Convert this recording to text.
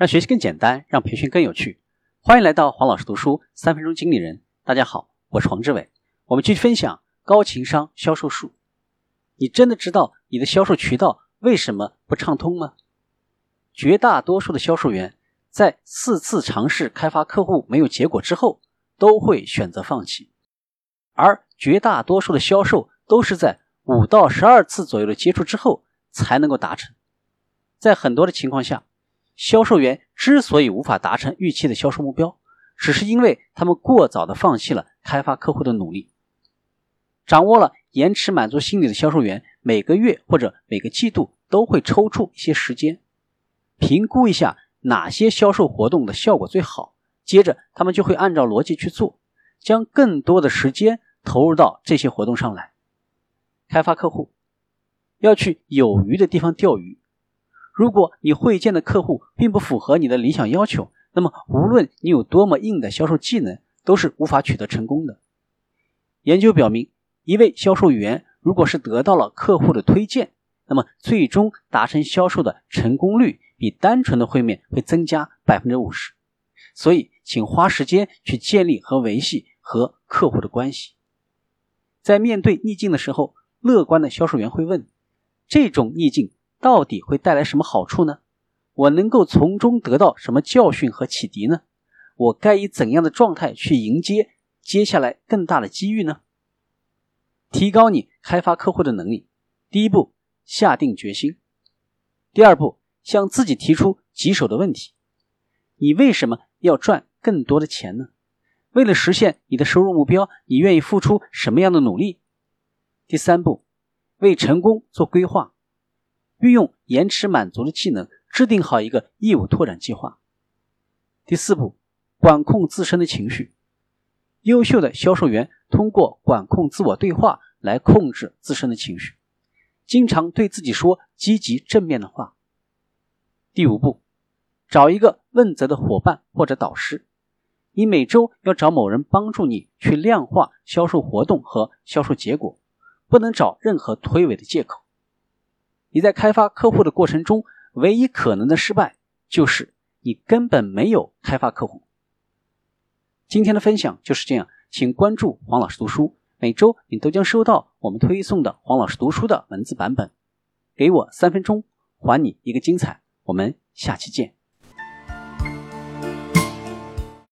让学习更简单，让培训更有趣。欢迎来到黄老师读书三分钟经理人。大家好，我是黄志伟。我们继续分享高情商销售术。你真的知道你的销售渠道为什么不畅通吗？绝大多数的销售员在四次尝试开发客户没有结果之后，都会选择放弃。而绝大多数的销售都是在五到十二次左右的接触之后才能够达成。在很多的情况下，销售员之所以无法达成预期的销售目标，只是因为他们过早的放弃了开发客户的努力。掌握了延迟满足心理的销售员，每个月或者每个季度都会抽出一些时间，评估一下哪些销售活动的效果最好，接着他们就会按照逻辑去做，将更多的时间投入到这些活动上来。开发客户要去有鱼的地方钓鱼。如果你会见的客户并不符合你的理想要求，那么无论你有多么硬的销售技能，都是无法取得成功的。研究表明，一位销售员如果是得到了客户的推荐，那么最终达成销售的成功率比单纯的会面会增加百分之五十。所以，请花时间去建立和维系和客户的关系。在面对逆境的时候，乐观的销售员会问：这种逆境。到底会带来什么好处呢？我能够从中得到什么教训和启迪呢？我该以怎样的状态去迎接接下来更大的机遇呢？提高你开发客户的能力，第一步，下定决心；第二步，向自己提出棘手的问题：你为什么要赚更多的钱呢？为了实现你的收入目标，你愿意付出什么样的努力？第三步，为成功做规划。运用延迟满足的技能，制定好一个业务拓展计划。第四步，管控自身的情绪。优秀的销售员通过管控自我对话来控制自身的情绪，经常对自己说积极正面的话。第五步，找一个问责的伙伴或者导师。你每周要找某人帮助你去量化销售活动和销售结果，不能找任何推诿的借口。你在开发客户的过程中，唯一可能的失败就是你根本没有开发客户。今天的分享就是这样，请关注黄老师读书，每周你都将收到我们推送的黄老师读书的文字版本。给我三分钟，还你一个精彩。我们下期见。